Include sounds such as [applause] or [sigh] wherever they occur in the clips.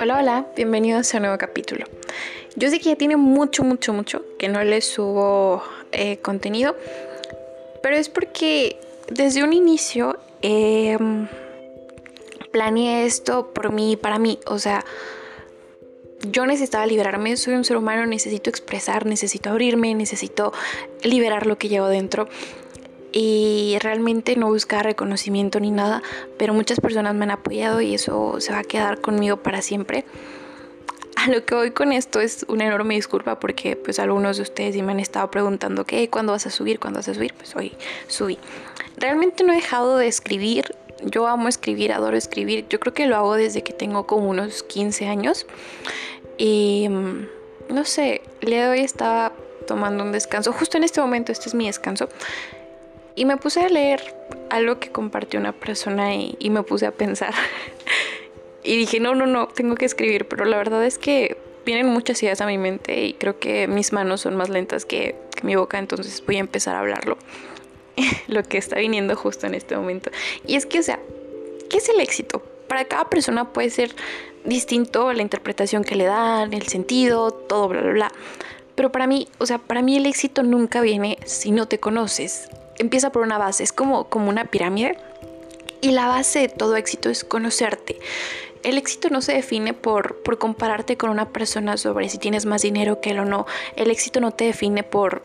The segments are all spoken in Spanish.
Hola, hola, bienvenidos a un nuevo capítulo. Yo sé que ya tiene mucho, mucho, mucho que no les subo eh, contenido, pero es porque desde un inicio em, planeé esto por mí y para mí. O sea, yo necesitaba liberarme, soy un ser humano, necesito expresar, necesito abrirme, necesito liberar lo que llevo dentro y realmente no buscaba reconocimiento ni nada, pero muchas personas me han apoyado y eso se va a quedar conmigo para siempre. A lo que voy con esto es una enorme disculpa porque pues algunos de ustedes me han estado preguntando ¿qué? ¿Cuándo vas a subir? ¿Cuándo vas a subir? Pues hoy subí. Realmente no he dejado de escribir. Yo amo escribir, adoro escribir. Yo creo que lo hago desde que tengo como unos 15 años. Y mm, no sé, el día de hoy estaba tomando un descanso. Justo en este momento, este es mi descanso. Y me puse a leer algo que compartió una persona y, me puse a pensar. [laughs] y dije, no, no, no, tengo que escribir. Pero la verdad es que vienen muchas ideas a mi mente y creo que mis manos son más lentas que, mi boca, entonces voy a empezar a hablarlo. [laughs] Lo que está viniendo justo en este momento. Y es que, o sea, ¿qué es el éxito? Para cada persona puede ser distinto la interpretación que le dan, el sentido, todo, bla, bla, bla. Pero para mí, o sea, para mí el éxito nunca viene si no te conoces empieza por una base, es como, como una pirámide. Y la base de todo éxito es conocerte. El éxito no se define por, por compararte con una persona sobre si tienes más dinero que él o no. El éxito no te define por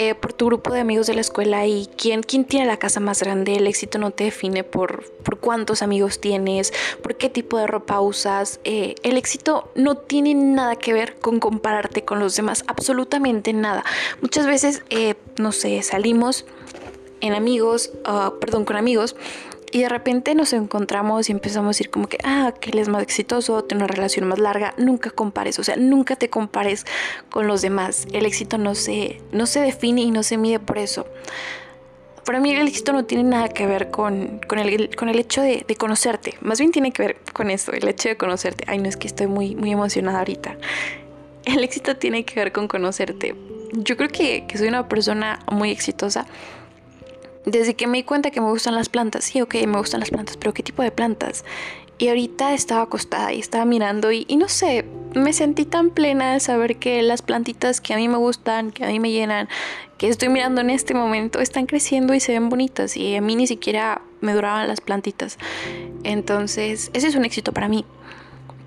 eh, por tu grupo de amigos de la escuela y quién, quién tiene la casa más grande. El éxito no te define por, por cuántos amigos tienes, por qué tipo de ropa usas. Eh, el éxito no tiene nada que ver con compararte con los demás, absolutamente nada. Muchas veces, eh, no sé, salimos en amigos, ah, perdón, con amigos y de repente nos encontramos y empezamos a decir como que, ah, que él es más exitoso, tiene una relación más larga. Nunca compares, o sea, nunca te compares con los demás. El éxito no se, no se define y no se mide por eso. Para mí el éxito no tiene nada que ver con, el, con el hecho de, conocerte. Más bien tiene que ver con eso, el hecho de conocerte. Ay, no es que estoy muy, muy emocionada ahorita. El éxito tiene que ver con conocerte. Yo creo que, que soy una persona muy exitosa desde que me di cuenta que me gustan las plantas, sí, ok, me gustan las plantas, pero ¿qué tipo de plantas? Y ahorita estaba acostada y estaba mirando y, no sé, me sentí tan plena de saber que las plantitas que a mí me gustan, que a mí me llenan, que estoy mirando en este momento, están creciendo y se ven bonitas y a mí ni siquiera me duraban las plantitas. Entonces, ese es un éxito para mí.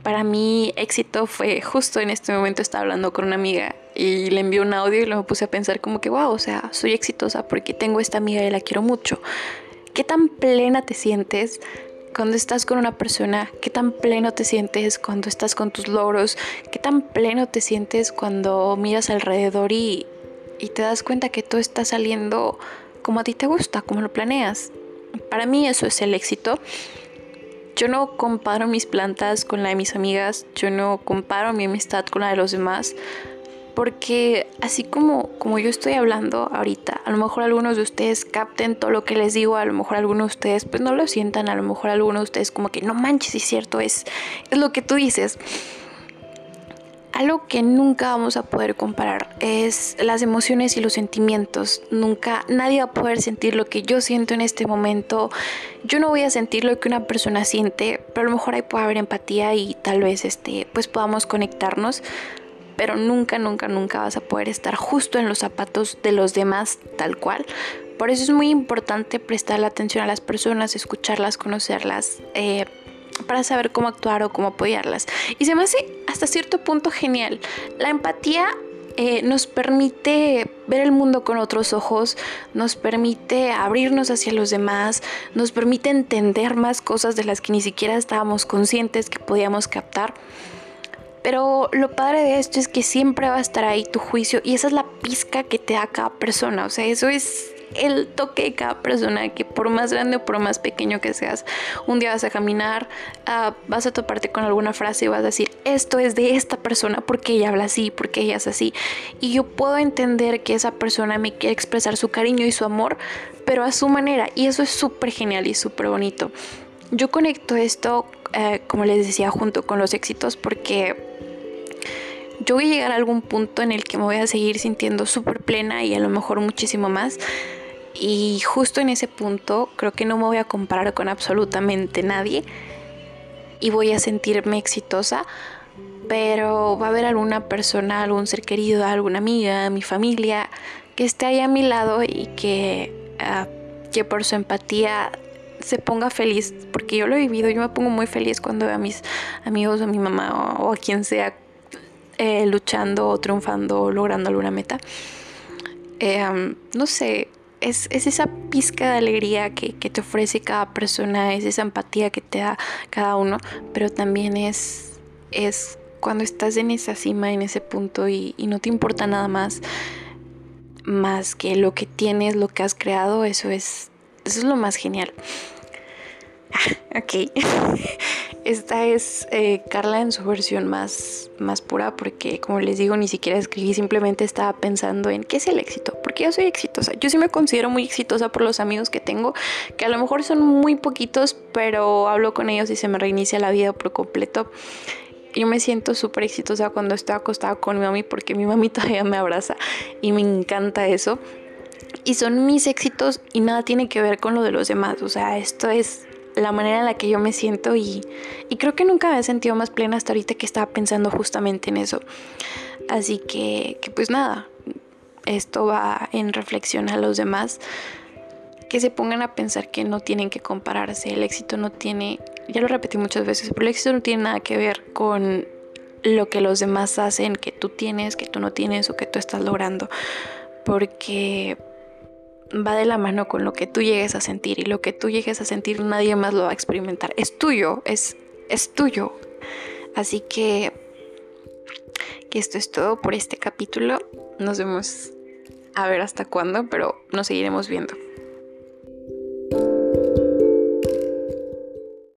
Para mí éxito fue justo en este momento estaba hablando con una amiga y le envié un audio y luego puse a pensar como que, wow, o sea, soy exitosa porque tengo esta amiga y la quiero mucho. ¿Qué tan plena te sientes cuando estás con una persona? ¿Qué tan pleno te sientes cuando estás con tus logros? ¿Qué tan pleno te sientes cuando miras alrededor y, y te das cuenta que todo está saliendo como a ti te gusta, como lo planeas? Para mí eso es el éxito. Yo no comparo mis plantas con la de mis amigas, yo no comparo mi amistad con la de los demás porque así como, como yo estoy hablando ahorita, a lo mejor algunos de ustedes capten todo lo que les digo, a lo mejor algunos de ustedes pues no lo sientan, a lo mejor algunos de ustedes como que no manches, es cierto, es, es lo que tú dices. Algo que nunca vamos a poder comparar es las emociones y los sentimientos. Nunca, nadie va a poder sentir lo que yo siento en este momento. Yo no voy a sentir lo que una persona siente, pero a lo mejor ahí puede haber empatía y tal vez este, pues podamos conectarnos pero nunca, nunca, nunca vas a poder estar justo en los zapatos de los demás tal cual. Por eso es muy importante prestarle atención a las personas, escucharlas, conocerlas, eh, para saber cómo actuar o cómo apoyarlas. Y se me hace hasta cierto punto genial. La empatía eh, nos permite ver el mundo con otros ojos, nos permite abrirnos hacia los demás, nos permite entender más cosas de las que ni siquiera estábamos conscientes que podíamos captar. Pero lo padre de esto es que siempre va a estar ahí tu juicio y esa es la pizca que te da cada persona. O sea, eso es el toque de cada persona que por más grande o por más pequeño que seas, un día vas a caminar, ah, vas a toparte con alguna frase y vas a decir, esto es de esta persona porque ella habla así, porque ella es así. Y yo puedo entender que esa persona me quiere expresar su cariño y su amor, pero a su manera. Y eso es súper genial y súper bonito. Yo conecto esto, eh, como les decía, junto con los éxitos porque yo voy a llegar a algún punto en el que me voy a seguir sintiendo súper plena y a lo mejor muchísimo más. Y justo en ese punto creo que no me voy a comparar con absolutamente nadie y voy a sentirme exitosa, pero va a haber alguna persona, algún ser querido, alguna amiga, mi familia, que esté ahí a mi lado y que, ah, que por su empatía se ponga feliz, porque yo lo he vivido, yo me pongo muy feliz cuando veo a mis amigos o a mi mamá o, a quien sea eh, luchando o triunfando o logrando alguna meta. Eh, no sé, es, esa pizca de alegría que, te ofrece cada persona, es esa empatía que te da cada uno, pero también es, es cuando estás en esa cima, en ese punto y, y no te importa nada más más que lo que tienes, lo que has creado, eso es, eso es lo más genial. [laughs] Ok. [laughs] Esta es eh, Carla en su versión más, más pura porque, como les digo, ni siquiera escribí, simplemente estaba pensando en qué es el éxito, porque yo soy exitosa. Yo sí me considero muy exitosa por los amigos que tengo, que a lo mejor son muy poquitos, pero hablo con ellos y se me reinicia la vida por completo. Yo me siento súper exitosa cuando estoy acostada con mi mami porque mi mami [laughs] todavía me abraza y me encanta eso. Y son mis éxitos y nada tiene que ver con lo de los demás. O sea, esto es la manera en la que yo me siento y, creo que nunca me he sentido más plena hasta ahorita que estaba pensando justamente en eso. Así que, que pues nada, esto va en reflexión a los demás, que se pongan a pensar que no tienen que compararse, el éxito no tiene, ya lo repetí muchas veces, pero el éxito no tiene nada que ver con lo que los demás hacen, que tú tienes, que tú no tienes o que tú estás logrando, porque va de la mano con lo que tú llegues a sentir y lo que tú llegues a sentir nadie más lo va a experimentar. Es tuyo, es, es tuyo. Así que, que esto es todo por este capítulo. Nos vemos a ver hasta cuándo, pero nos seguiremos viendo.